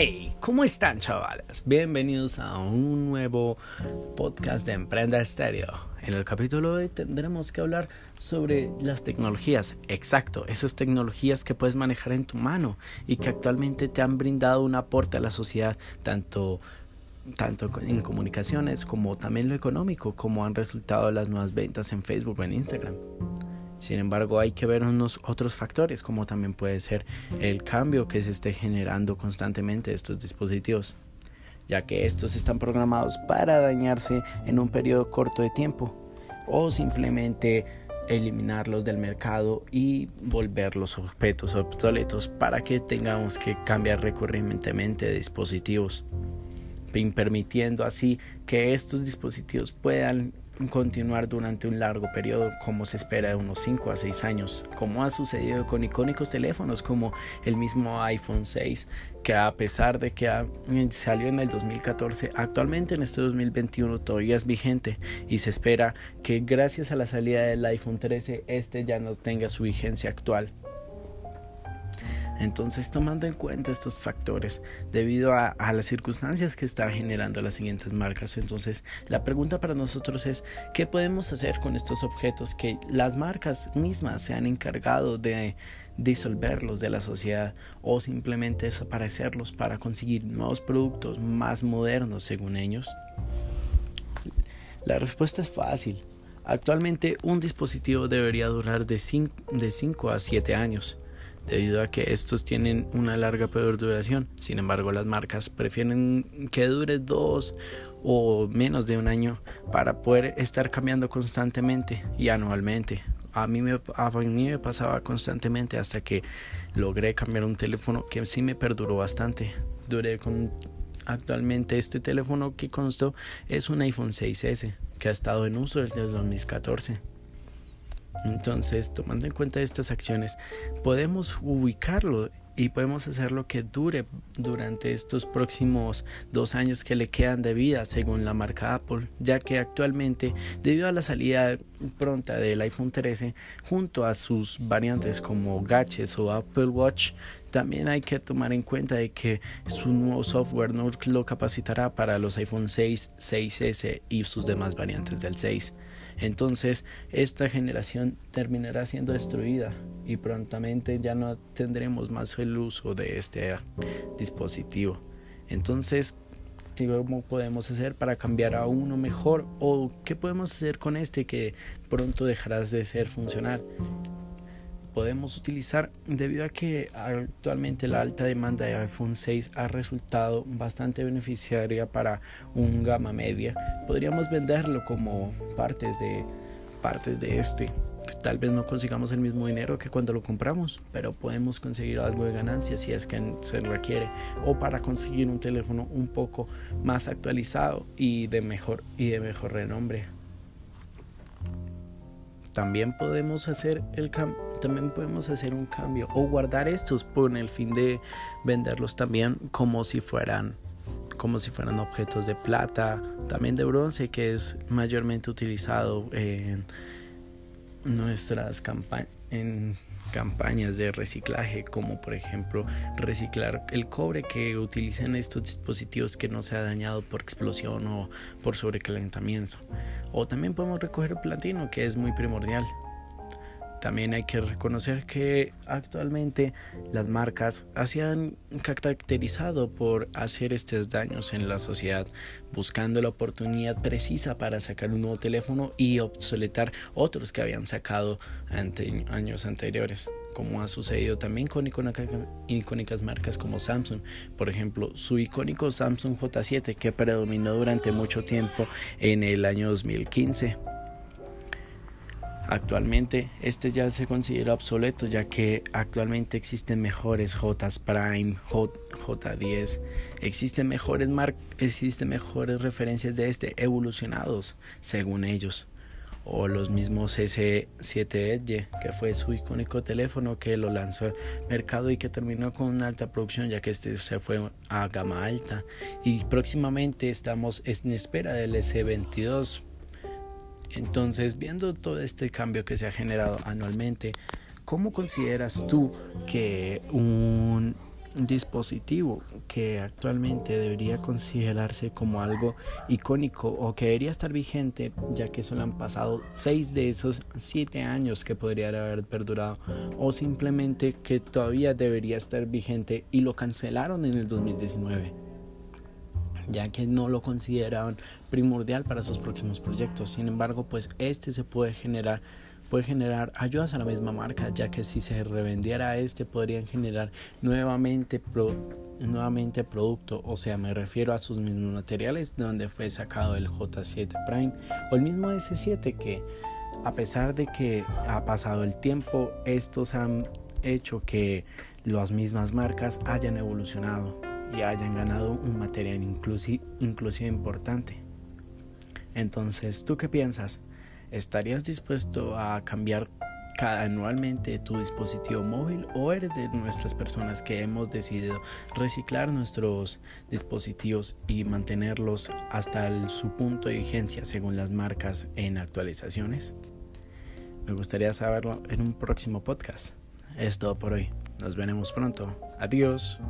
Hey, ¿cómo están chavales? Bienvenidos a un nuevo podcast de Emprenda Estéreo. En el capítulo de hoy tendremos que hablar sobre las tecnologías. Exacto, esas tecnologías que puedes manejar en tu mano y que actualmente te han brindado un aporte a la sociedad, tanto tanto en comunicaciones como también lo económico, como han resultado las nuevas ventas en Facebook o en Instagram. Sin embargo, hay que ver unos otros factores, como también puede ser el cambio que se esté generando constantemente estos dispositivos, ya que estos están programados para dañarse en un periodo corto de tiempo o simplemente eliminarlos del mercado y volver los objetos obsoletos para que tengamos que cambiar recurrentemente de dispositivos, permitiendo así que estos dispositivos puedan continuar durante un largo periodo, como se espera de unos 5 a 6 años, como ha sucedido con icónicos teléfonos como el mismo iPhone 6, que a pesar de que salió en el 2014, actualmente en este 2021 todavía es vigente y se espera que gracias a la salida del iPhone 13 este ya no tenga su vigencia actual. Entonces, tomando en cuenta estos factores, debido a, las circunstancias que están generando las siguientes marcas, entonces la pregunta para nosotros es, ¿qué podemos hacer con estos objetos que las marcas mismas se han encargado de disolverlos de la sociedad o simplemente desaparecerlos para conseguir nuevos productos más modernos según ellos? La respuesta es fácil. Actualmente un dispositivo debería durar de 5 a 7 años debido a que estos tienen una larga perduración. Sin embargo, las marcas prefieren que dure dos o menos de un año para poder estar cambiando constantemente y anualmente. A mí, me, a mí me pasaba constantemente hasta que logré cambiar un teléfono que sí me perduró bastante. Duré con actualmente este teléfono que constó es un iPhone 6S que ha estado en uso desde 2014. Entonces, tomando en cuenta estas acciones, podemos ubicarlo y podemos hacerlo que dure durante estos próximos dos años que le quedan de vida según la marca Apple, ya que actualmente debido a la salida pronta del iPhone 13 junto a sus variantes como Gadgets o Apple Watch, también hay que tomar en cuenta de que su nuevo software no lo capacitará para los iPhone 6, 6S y sus demás variantes del 6. Entonces esta generación terminará siendo destruida y prontamente ya no tendremos más el uso de este dispositivo. Entonces, ¿cómo podemos hacer para cambiar a uno mejor? ¿O qué podemos hacer con este que pronto dejará de ser funcional? Podemos utilizar debido a que actualmente la alta demanda de iPhone 6 ha resultado bastante beneficiaria para un gama media. Podríamos venderlo como partes de partes de este. Tal vez no consigamos el mismo dinero que cuando lo compramos, pero podemos conseguir algo de ganancia si es que se requiere o para conseguir un teléfono un poco más actualizado y de mejor y de mejor renombre. También podemos hacer el también podemos hacer un cambio o guardar estos con el fin de venderlos también como si fueran como si fueran objetos de plata, también de bronce que es mayormente utilizado en nuestras campañas campañas de reciclaje como por ejemplo reciclar el cobre que utilizan estos dispositivos que no se ha dañado por explosión o por sobrecalentamiento. O también podemos recoger platino que es muy primordial también hay que reconocer que actualmente las marcas se han caracterizado por hacer estos daños en la sociedad, buscando la oportunidad precisa para sacar un nuevo teléfono y obsoletar otros que habían sacado años anteriores, como ha sucedido también con icónicas marcas como Samsung. Por ejemplo, su icónico Samsung J7 que predominó durante mucho tiempo en el año 2015 Actualmente este ya se considera obsoleto ya que actualmente existen mejores J Prime, J, 10 existen mejores existen mejores referencias de este evolucionados según ellos. O los mismos S7 Edge que fue su icónico teléfono que lo lanzó al mercado y que terminó con una alta producción ya que este se fue a gama alta. Y próximamente estamos en espera del S22 entonces, viendo todo este cambio que se ha generado anualmente, ¿cómo consideras tú que un dispositivo que actualmente debería considerarse como algo icónico o que debería estar vigente ya que solo han pasado seis de esos siete años que podría haber perdurado o simplemente que todavía debería estar vigente y lo cancelaron en el 2019 ya que no lo consideraban primordial para sus próximos proyectos. Sin embargo, pues este se puede generar puede generar ayudas a la misma marca, ya que si se revendiera este podrían generar nuevamente nuevamente producto, o sea, me refiero a sus mismos materiales de donde fue sacado el J7 Prime o el mismo S7 que a pesar de que ha pasado el tiempo, estos han hecho que las mismas marcas hayan evolucionado y hayan ganado un material inclusive, importante. Entonces, ¿tú qué piensas? ¿Estarías dispuesto a cambiar cada anualmente tu dispositivo móvil o eres de nuestras personas que hemos decidido reciclar nuestros dispositivos y mantenerlos hasta su punto de vigencia según las marcas en actualizaciones? Me gustaría saberlo en un próximo podcast. Es todo por hoy. Nos veremos pronto. Adiós.